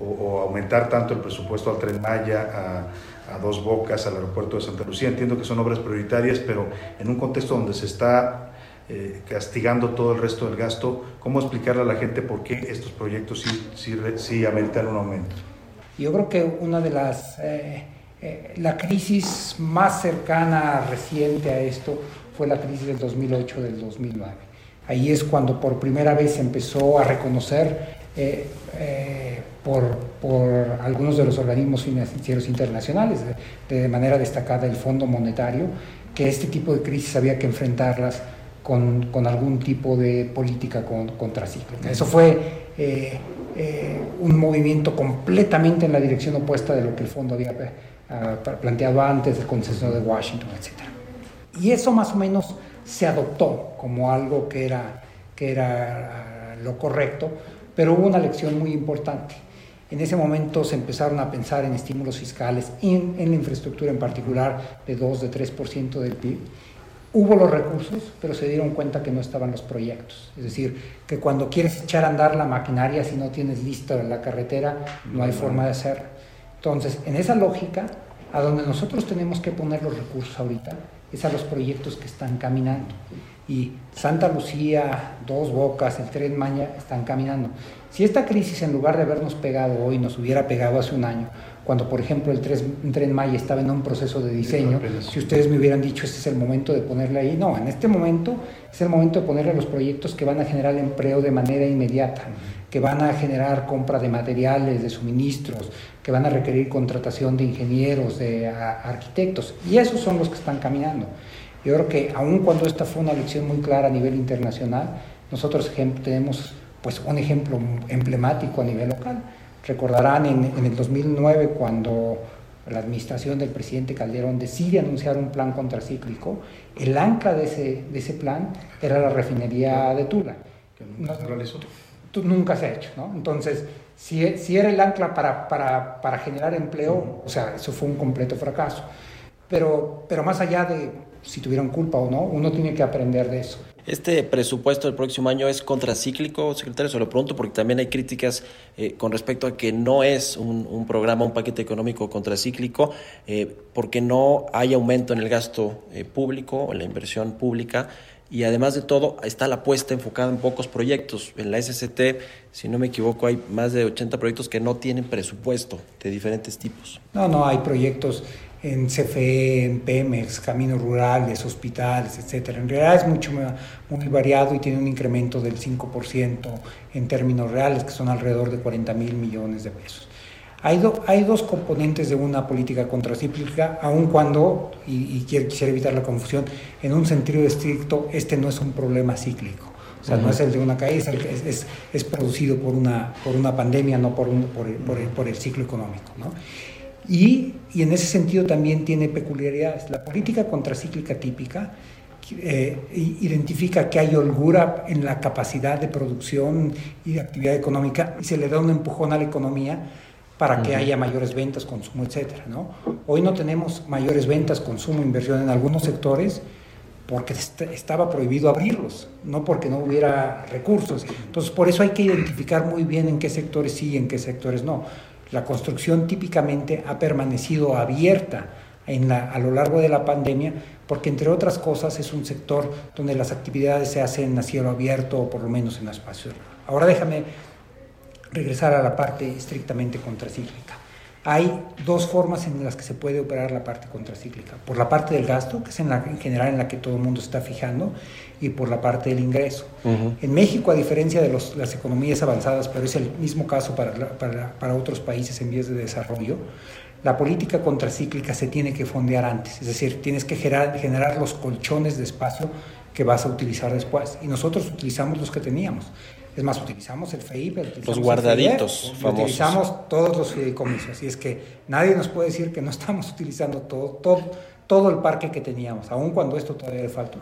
o, aumentar tanto el presupuesto al Tren Maya, a, Dos Bocas, al aeropuerto de Santa Lucía. Entiendo que son obras prioritarias, pero en un contexto donde se está eh, castigando todo el resto del gasto, ¿cómo explicarle a la gente por qué estos proyectos sí, sí, sí ameritan un aumento? Yo creo que una de las... eh, eh, la crisis más cercana, reciente a esto, fue la crisis del 2008, del 2009. Ahí es cuando por primera vez se empezó a reconocer eh, eh, por, por algunos de los organismos financieros internacionales, de, manera destacada el Fondo Monetario, que este tipo de crisis había que enfrentarlas con, con algún tipo de política con, contracíclica. Eso fue eh, un movimiento completamente en la dirección opuesta de lo que el fondo había eh, planteado antes del consenso de Washington, etc. Y eso más o menos se adoptó como algo que era, que era uh, lo correcto, pero hubo una lección muy importante. En ese momento se empezaron a pensar en estímulos fiscales, en, en la infraestructura en particular, de 2, de 3% del PIB. Hubo los recursos, pero se dieron cuenta que no estaban los proyectos. Es decir, que cuando quieres echar a andar la maquinaria, si no tienes lista la carretera, no hay forma de hacerlo. Entonces, en esa lógica, a donde nosotros tenemos que poner los recursos ahorita, es a los proyectos que están caminando. Y Santa Lucía, Dos Bocas, el Tren Maya están caminando. Si esta crisis, en lugar de habernos pegado hoy, nos hubiera pegado hace un año, cuando por ejemplo el Tren, el Tren Maya estaba en un proceso de diseño, si ustedes me hubieran dicho este es el momento de ponerle ahí, no, en este momento es el momento de ponerle los proyectos que van a generar empleo de manera inmediata, que van a generar compra de materiales, de suministros, que van a requerir contratación de ingenieros, de a, arquitectos, y esos son los que están caminando. Yo creo que aun cuando esta fue una lección muy clara a nivel internacional, nosotros tenemos pues un ejemplo emblemático a nivel local. Recordarán en, en, el 2009 cuando la administración del presidente Calderón decide anunciar un plan contracíclico, el ancla de ese, de ese plan era la refinería de Tula. Que nunca se realizó. Nunca se ha hecho, ¿no? Entonces, si, si era el ancla para, para, para generar empleo, o sea, eso fue un completo fracaso. Pero, pero más allá de si tuvieron culpa o no, uno tiene que aprender de eso. Este presupuesto del próximo año es contracíclico, secretario, se lo pregunto porque también hay críticas eh, con respecto a que no es un, programa, un paquete económico contracíclico, eh, porque no hay aumento en el gasto eh, público, en la inversión pública, y además de todo está la apuesta enfocada en pocos proyectos. En la SCT, si no me equivoco, hay más de 80 proyectos que no tienen presupuesto de diferentes tipos. No, no, hay proyectos en CFE, en Pemex, caminos rurales, hospitales, etcétera. En realidad es mucho muy variado y tiene un incremento del 5% en términos reales, que son alrededor de 40 mil millones de pesos. Hay, do, hay, dos componentes de una política contracíclica, aun cuando, y, y quisiera evitar la confusión, en un sentido estricto, este no es un problema cíclico. O sea, uh -huh. no es el de una caída, es, es, es, producido por una, por una pandemia, no por, un, por, por, el, por el ciclo económico. ¿no? Y, y, en ese sentido también tiene peculiaridades. La política contracíclica típica eh, identifica que hay holgura en la capacidad de producción y de actividad económica y se le da un empujón a la economía para que uh -huh. haya mayores ventas, consumo, etcétera, ¿no? Hoy no tenemos mayores ventas, consumo, inversión en algunos sectores porque est estaba prohibido abrirlos, no porque no hubiera recursos. Entonces, por eso hay que identificar muy bien en qué sectores sí y en qué sectores no. La construcción típicamente ha permanecido abierta a lo largo de la pandemia porque, entre otras cosas, es un sector donde las actividades se hacen a cielo abierto o por lo menos en espacios. Ahora déjame regresar a la parte estrictamente contracíclica. Hay dos formas en las que se puede operar la parte contracíclica. Por la parte del gasto, que es en, en general en la que todo el mundo está fijando, y por la parte del ingreso. Uh -huh. En México, a diferencia de los, las economías avanzadas, pero es el mismo caso para, la, para, para otros países en vías de desarrollo, la política contracíclica se tiene que fondear antes, es decir, tienes que generar, generar los colchones de espacio que vas a utilizar después. Y nosotros utilizamos los que teníamos. Es más, utilizamos el FEIP, utilizamos los guardaditos el FEIP, utilizamos todos los fideicomisos. Y es que nadie nos puede decir que no estamos utilizando todo, todo, todo el parque que teníamos, aun cuando esto todavía le falta.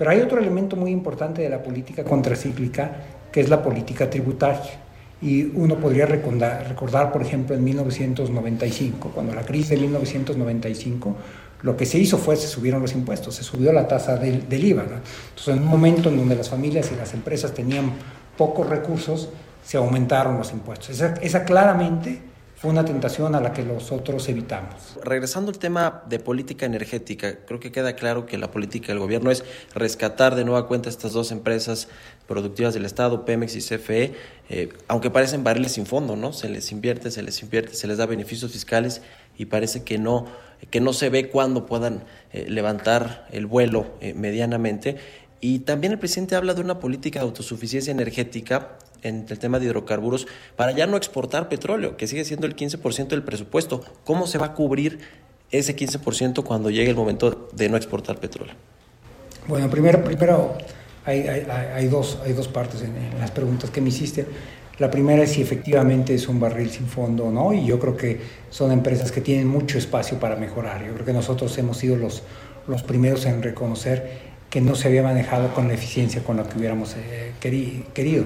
Pero hay otro elemento muy importante de la política contracíclica, que es la política tributaria. Y uno podría recordar, recordar, por ejemplo, en 1995, cuando la crisis de 1995, lo que se hizo fue, se subieron los impuestos, se subió la tasa del, del IVA. ¿no? Entonces, en un momento en donde las familias y las empresas tenían pocos recursos, se aumentaron los impuestos. Esa, esa claramente fue una tentación a la que nosotros evitamos. Regresando al tema de política energética, creo que queda claro que la política del gobierno es rescatar de nueva cuenta estas dos empresas productivas del Estado, Pemex y CFE, eh, aunque parecen barriles sin fondo, ¿no? Se les invierte, se les invierte, se les da beneficios fiscales y parece que no, que no se ve cuándo puedan eh, levantar el vuelo eh, medianamente. Y también el presidente habla de una política de autosuficiencia energética en el tema de hidrocarburos para ya no exportar petróleo, que sigue siendo el 15% del presupuesto. ¿Cómo se va a cubrir ese 15% cuando llegue el momento de no exportar petróleo? Bueno, primero, primero hay, hay, hay dos, hay dos partes en, en, las preguntas que me hiciste. La primera es si efectivamente es un barril sin fondo o no, y yo creo que son empresas que tienen mucho espacio para mejorar. Yo creo que nosotros hemos sido los, los primeros en reconocer que no se había manejado con la eficiencia con la que hubiéramos eh, querido.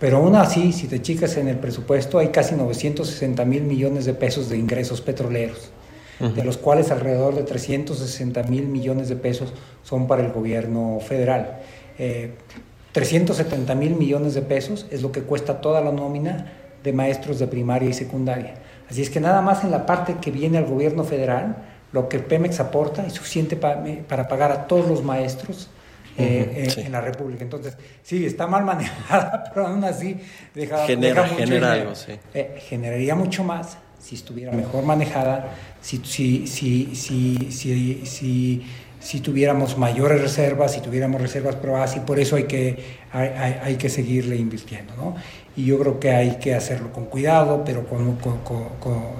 Pero aún así, si te chicas en el presupuesto, hay casi 960 mil millones de pesos de ingresos petroleros, uh -huh. de los cuales alrededor de 360 mil millones de pesos son para el gobierno federal. Eh, 370 mil millones de pesos es lo que cuesta toda la nómina de maestros de primaria y secundaria. Así es que nada más en la parte que viene al gobierno federal, lo que Pemex aporta es suficiente para, para pagar a todos los maestros eh, -huh, sí. en la República. Entonces, sí, está mal manejada, pero aún así deja, genera, deja mucho genera algo, sí. Eh, generaría mucho más si estuviera mejor manejada, si, si, si, si, si, si, si tuviéramos mayores reservas, si tuviéramos reservas probadas, y por eso hay que, hay, hay, hay que seguirle invirtiendo. ¿no? Y yo creo que hay que hacerlo con cuidado, pero con, con, con,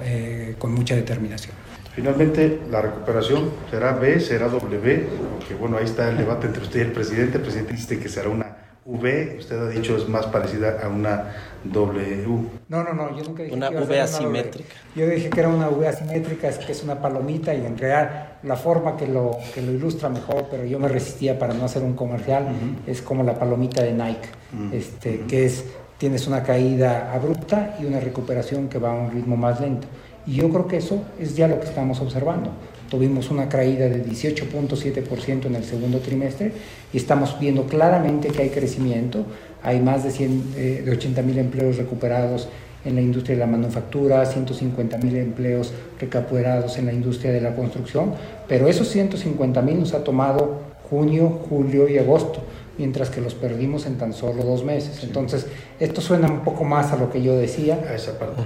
eh, con mucha determinación. Finalmente, la recuperación será B, será W, porque bueno, ahí está el debate entre usted y el presidente. El presidente dice que será una V, usted ha dicho es más parecida a una W. No, no, no, yo nunca dije una que iba a V asimétrica. Yo dije que era una V asimétrica, es que es una palomita y en realidad la forma que lo, que lo ilustra mejor, pero yo me resistía para no hacer un comercial, uh -huh. es como la palomita de Nike, uh -huh. este, uh -huh. que es, tienes una caída abrupta y una recuperación que va a un ritmo más lento. Y yo creo que eso es ya lo que estamos observando. Tuvimos una caída de 18.7% en el segundo trimestre y estamos viendo claramente que hay crecimiento. Hay más de, 100, eh, de 80 mil empleos recuperados en la industria de la manufactura, 150 mil empleos recuperados en la industria de la construcción, pero esos 150 mil nos ha tomado junio, julio y agosto mientras que los perdimos en tan solo dos meses. Sí. Entonces, esto suena un poco más a lo que yo decía. A esa parte.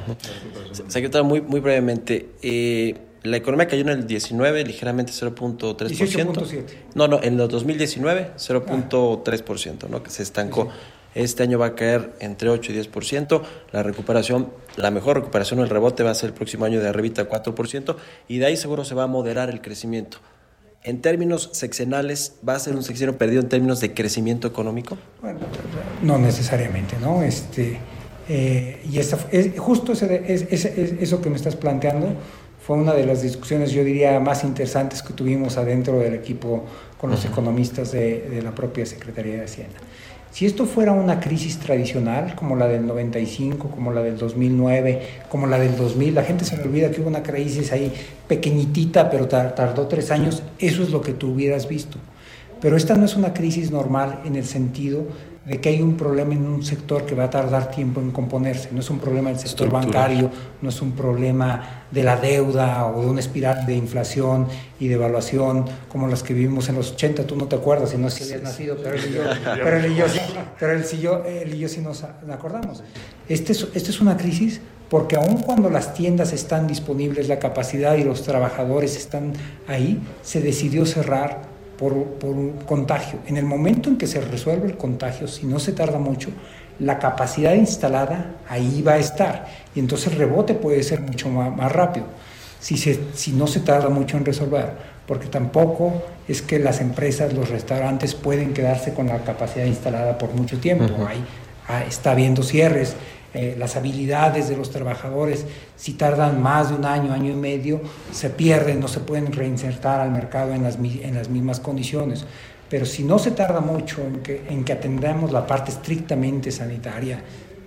Secretario, muy, muy brevemente, eh, la economía cayó en el 19, ligeramente 0.3%. 18.7. No, no, en el 2019, 0.3%, ah. ¿no? Que se estancó. Sí. Este año va a caer entre 8 y 10%. La recuperación, la mejor recuperación, el rebote va a ser el próximo año de arribita 4%. Y de ahí seguro se va a moderar el crecimiento en términos sexenales, ¿va a ser un sexenio perdido en términos de crecimiento económico? Bueno, no necesariamente, ¿no? Este, eh, y esa, es, justo ese, es, es, eso que me estás planteando fue una de las discusiones, yo diría, más interesantes que tuvimos adentro del equipo con los uh -huh. economistas de, de la propia Secretaría de Hacienda. Si esto fuera una crisis tradicional, como la del 95, como la del 2009, como la del 2000, la gente se le olvida que hubo una crisis ahí pequeñitita, pero tardó tres años, eso es lo que tú hubieras visto. Pero esta no es una crisis normal en el sentido de que hay un problema en un sector que va a tardar tiempo en componerse. No es un problema del sector bancario, no es un problema de la deuda o de una espiral de inflación y de evaluación como las que vivimos en los 80. Tú no te acuerdas, si no es que habías nacido, pero él y yo, pero él y yo, pero él, sí, yo, él y yo sí nos acordamos. Este es, este es una crisis porque aun cuando las tiendas están disponibles, la capacidad y los trabajadores están ahí, se decidió cerrar por, por, un contagio. En el momento en que se resuelve el contagio, si no se tarda mucho, la capacidad instalada ahí va a estar y entonces el rebote puede ser mucho más, más rápido si, se, si no se tarda mucho en resolver, porque tampoco es que las empresas, los restaurantes pueden quedarse con la capacidad instalada por mucho tiempo. Uh -huh. Ahí está habiendo cierres, eh, las habilidades de los trabajadores, si tardan más de un año, año y medio, se pierden, no se pueden reinsertar al mercado en las, en las mismas condiciones. Pero si no se tarda mucho en que, en que atendamos la parte estrictamente sanitaria,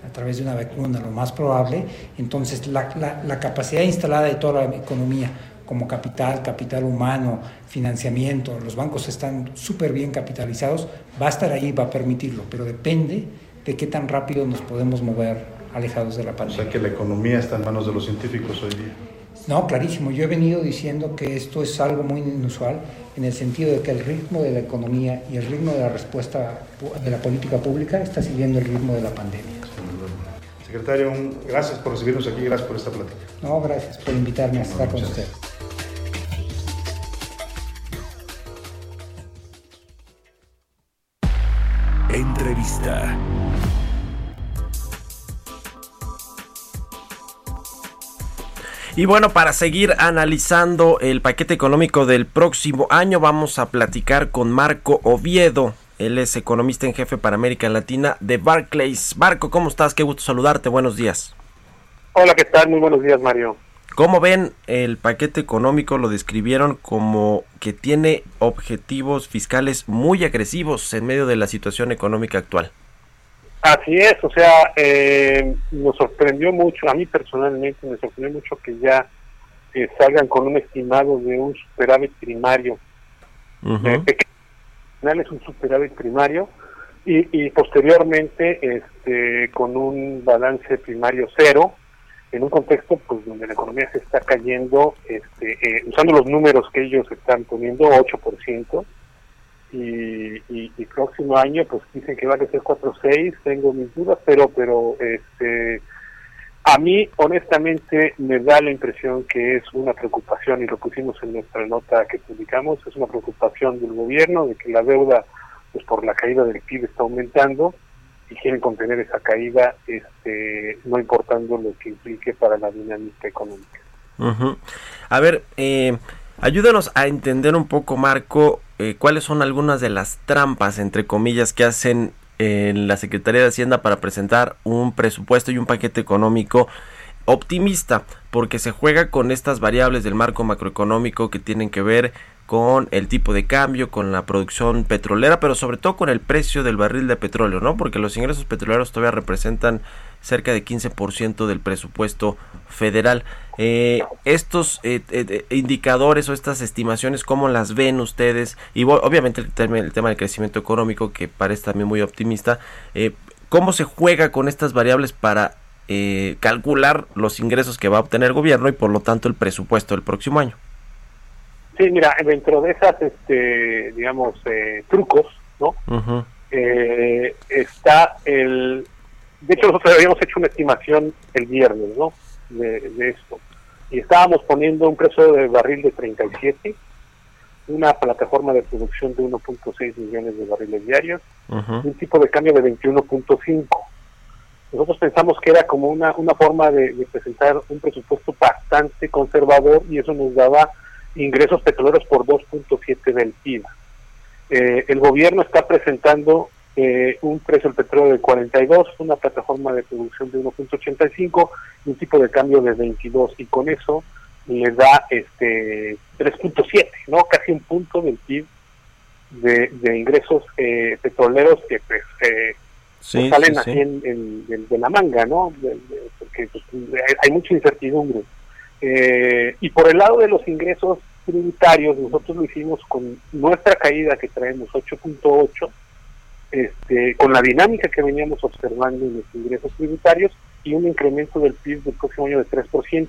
a través de una vacuna, lo más probable, entonces la, la, la capacidad instalada de toda la economía, como capital, capital humano, financiamiento, los bancos están súper bien capitalizados, va a estar ahí, va a permitirlo, pero depende de qué tan rápido nos podemos mover alejados de la O pandemia. sea que la economía está en manos de los científicos hoy día. No, clarísimo. Yo he venido diciendo que esto es algo muy inusual en el sentido de que el ritmo de la economía y el ritmo de la respuesta pu- de la política pública está siguiendo el ritmo de la pandemia. Secretario, un- gracias por recibirnos aquí, gracias por esta plática. No, gracias por invitarme a estar con usted. Entrevista. Y bueno, para seguir analizando el paquete económico del próximo año, vamos a platicar con Marco Oviedo. Él es economista en jefe para América Latina de Barclays. Marco, ¿cómo estás? Qué gusto saludarte. Buenos días. Hola, ¿qué tal? Muy buenos días, Mario. ¿Cómo ven el paquete económico? Lo describieron como que tiene objetivos fiscales muy agresivos en medio de la situación económica actual. Así es, o sea, eh, nos sorprendió mucho, a mí personalmente me sorprendió mucho que ya eh, salgan con un estimado de un superávit primario. Eh, pequeño, al final es un superávit primario y, y posteriormente este, con un balance primario cero en un contexto pues donde la economía se está cayendo este, eh, usando los números que ellos están poniendo 8% y, y, próximo año pues dicen que va a ser 4.6 tengo mis dudas pero pero este a mí honestamente me da la impresión que es una preocupación y lo pusimos en nuestra nota que publicamos es una preocupación del gobierno de que la deuda pues por la caída del PIB está aumentando y quieren contener esa caída este no importando lo que implique para la dinámica económica. A ver, eh, ayúdanos a entender un poco, Marco, eh, cuáles son algunas de las trampas, entre comillas, que hacen en la Secretaría de Hacienda para presentar un presupuesto y un paquete económico optimista, porque se juega con estas variables del marco macroeconómico que tienen que ver con el tipo de cambio, con la producción petrolera, pero sobre todo con el precio del barril de petróleo, ¿no? Porque los ingresos petroleros todavía representan cerca de 15% del presupuesto federal. Eh, estos eh, eh, indicadores o estas estimaciones, ¿cómo las ven ustedes? Y obviamente el tema, el tema del crecimiento económico, que parece también muy optimista. eh, ¿Cómo se juega con estas variables para eh, calcular los ingresos que va a obtener el gobierno y por lo tanto el presupuesto del próximo año? Sí mira dentro de esas este digamos eh, trucos no eh, está el de hecho nosotros habíamos hecho una estimación el viernes no de, de esto. Y estábamos poniendo un precio de barril de 37 una plataforma de producción de 1.6 millones de barriles diarios ujú. un tipo de cambio de 21.5 nosotros pensamos que era como una, una forma de, de presentar un presupuesto bastante conservador y eso nos daba ingresos petroleros por 2.7 del PIB. Eh, el gobierno está presentando eh, un precio del petróleo de 42, una plataforma de producción de 1.85 y un tipo de cambio de 22 y con eso le da este 3.7, no casi un punto del PIB de, de ingresos eh, petroleros que pues, eh, Sí, pues, salen sí, así sí. en, en- de, de la manga, ¿no? De- de- porque pues, hay mucha incertidumbre. Eh, y por el lado de los ingresos tributarios, nosotros lo hicimos con nuestra caída que traemos 8.8, este, con la dinámica que veníamos observando en los ingresos tributarios y un incremento del PIB del próximo año de 3%.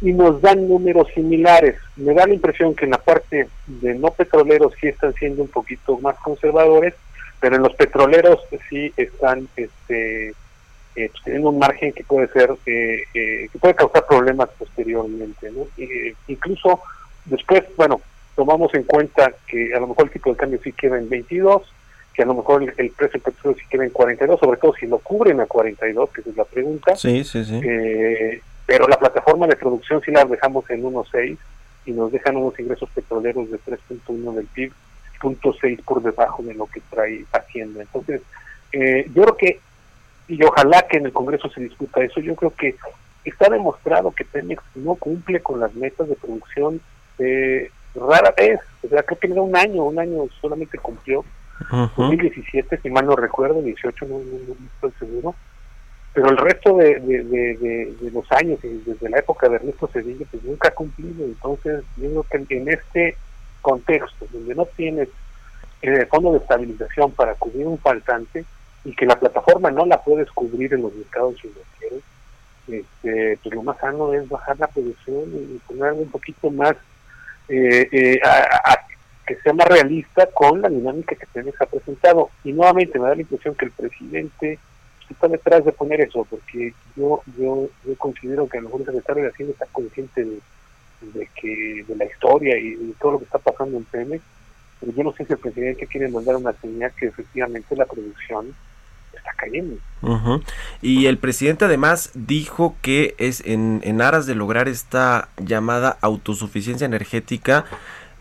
Y nos dan números similares. Me da la impresión que en la parte de no petroleros sí están siendo un poquito más conservadores, pero en los petroleros sí están este, eh, pues, teniendo un margen que puede ser eh, eh, que puede causar problemas posteriormente ¿no? Eh, incluso después bueno tomamos en cuenta que a lo mejor el tipo de cambio sí queda en 22 que a lo mejor el, el precio del petróleo sí queda en 42 sobre todo si lo cubren a 42 que esa es la pregunta Sí, sí, sí. eh, pero la plataforma de producción sí la dejamos en 1.6 y nos dejan unos ingresos petroleros de 3.1 del PIB, 0.6 por debajo de lo que trae Hacienda. Entonces, eh, yo creo que, y ojalá que en el Congreso se discuta eso, yo creo que está demostrado que Pemex no cumple con las metas de producción eh, rara vez, o sea, creo que en un año, un año solamente cumplió, Ujú. 2017, si mal no recuerdo, 18, no, no- no estoy seguro. pero el resto de, de, de, los años, desde la época de Ernesto Cedillo, pues nunca ha cumplido. Entonces, yo creo que en- en este contexto, donde no tienes el fondo de estabilización para cubrir un faltante y que la plataforma no la puedes cubrir en los mercados financieros, este, pues lo más sano es bajar la producción y poner algo un poquito más eh, eh, a- que sea más realista con la dinámica que Pemex ha presentado. Y nuevamente me da la impresión que el presidente está detrás de poner eso, porque yo yo, yo considero que a lo mejor el secretario de Hacienda está consciente de, de que de la historia y de todo lo que está pasando en Pemex, pero yo no sé si el presidente quiere mandar una señal que efectivamente la producción está cayendo. Y el presidente además dijo que es en, en aras de lograr esta llamada autosuficiencia energética,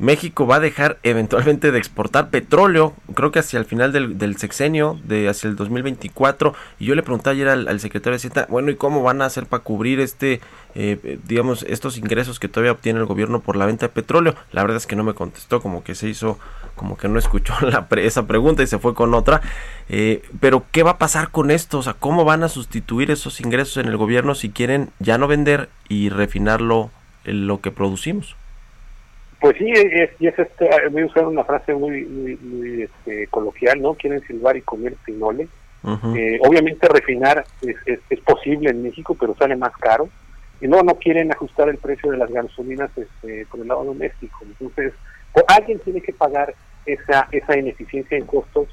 México va a dejar eventualmente de exportar petróleo, creo que hacia el final del, sexenio, de hacia el 2024. Y yo le pregunté ayer al, secretario de Hacienda, bueno, ¿y cómo van a hacer para cubrir este, eh, digamos, estos ingresos que todavía obtiene el gobierno por la venta de petróleo? La verdad es que no me contestó, como que se hizo, como que no escuchó la pre- esa pregunta y se fue con otra. Eh, pero, ¿qué va a pasar con esto? O sea, ¿cómo van a sustituir esos ingresos en el gobierno si quieren ya no vender y refinarlo lo que producimos? Pues sí, es, y es este, voy a usar una frase muy, muy, muy, este, coloquial, ¿no? Quieren silbar y comer pinole. Eh, obviamente refinar es, es, es posible en México, pero sale más caro. Y no, no quieren ajustar el precio de las gasolinas este, por el lado doméstico. Entonces, o alguien tiene que pagar esa, esa ineficiencia en costos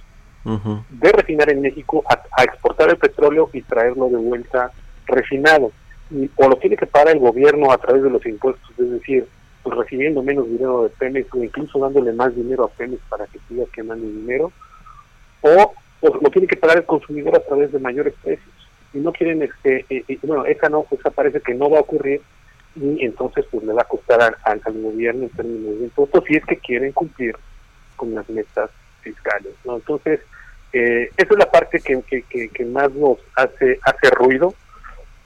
de refinar en México a, a exportar el petróleo y traerlo de vuelta refinado. Y, o lo tiene que pagar el gobierno a través de los impuestos, es decir, pues recibiendo menos dinero de Pemex o incluso dándole más dinero a Pemex para que siga quemando dinero, o, o lo tiene que pagar el consumidor a través de mayores precios. Y no quieren, este, eh, eh, bueno, esa no, esa parece que no va a ocurrir y entonces pues le va a costar al, al- al gobierno en términos de impuestos si es que quieren cumplir con las metas fiscales. ¿no? Entonces, eh, esa es la parte que, que, que, que más nos hace, hace ruido.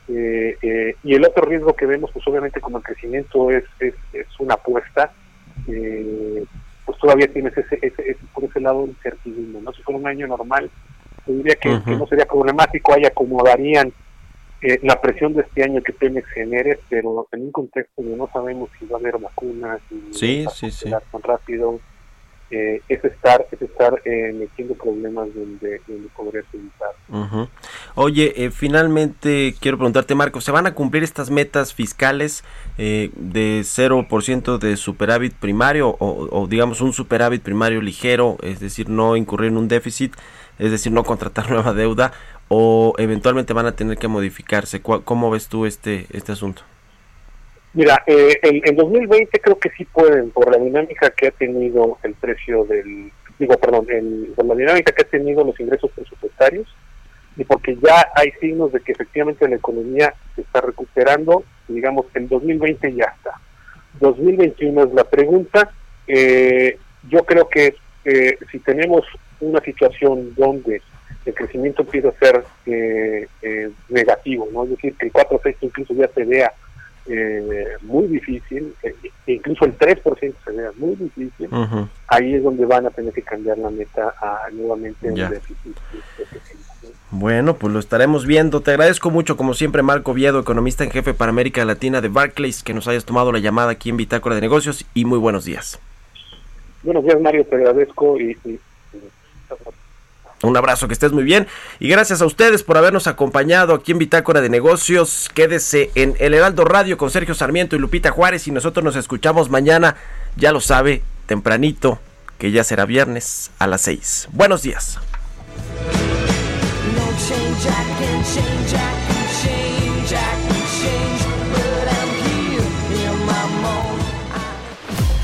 Eh, eh, y el otro riesgo que vemos, pues obviamente como el crecimiento es, es, es una apuesta, eh, pues todavía tienes ese, ese, ese- por ese lado incertidumbre. ¿no? Si fuera un año normal, yo diría que, no sería problemático, ahí acomodarían eh, la presión de este año que Pemex genere, pero en un contexto donde no sabemos si va a haber vacunas, si Sí, va a sí, sí. tan rápido, eh, es estar, es estar eh, metiendo problemas donde, donde podrías evitar. Oye, eh, finalmente quiero preguntarte, Marco, ¿se van a cumplir estas metas fiscales eh, de 0% de superávit primario o, o digamos un superávit primario ligero, es decir, no incurrir en un déficit, es decir, no contratar nueva deuda o eventualmente van a tener que modificarse? ¿Cuál- ¿Cómo ves tú este, este asunto? Mira, eh, en, en 2020 creo que sí pueden, por la dinámica que ha tenido el precio del, digo, perdón, el- por la dinámica que ha tenido los ingresos presupuestarios y porque ya hay signos de que efectivamente la economía se está recuperando, digamos, en 2020 ya está. 2021 es la pregunta. Eh, yo creo que eh, si tenemos una situación donde el crecimiento empieza a ser eh, eh, negativo, ¿no? Es decir, que el 4-6 incluso ya se vea eh, muy difícil, eh, e incluso el 3% se vea muy difícil, ahí es donde van a tener que cambiar la meta a nuevamente un déficit. déficit, ¿no? Bueno, pues lo estaremos viendo. Te agradezco mucho, como siempre, Marco Viedo, economista en jefe para América Latina de Barclays, que nos hayas tomado la llamada aquí en Bitácora de Negocios y muy buenos días. Buenos días, Mario, te agradezco y Un abrazo, que estés muy bien. Y gracias a ustedes por habernos acompañado aquí en Bitácora de Negocios. Quédese en El Heraldo Radio con Sergio Sarmiento y Lupita Juárez. Y nosotros nos escuchamos mañana, ya lo sabe, tempranito, que ya será viernes a las 6. Buenos días.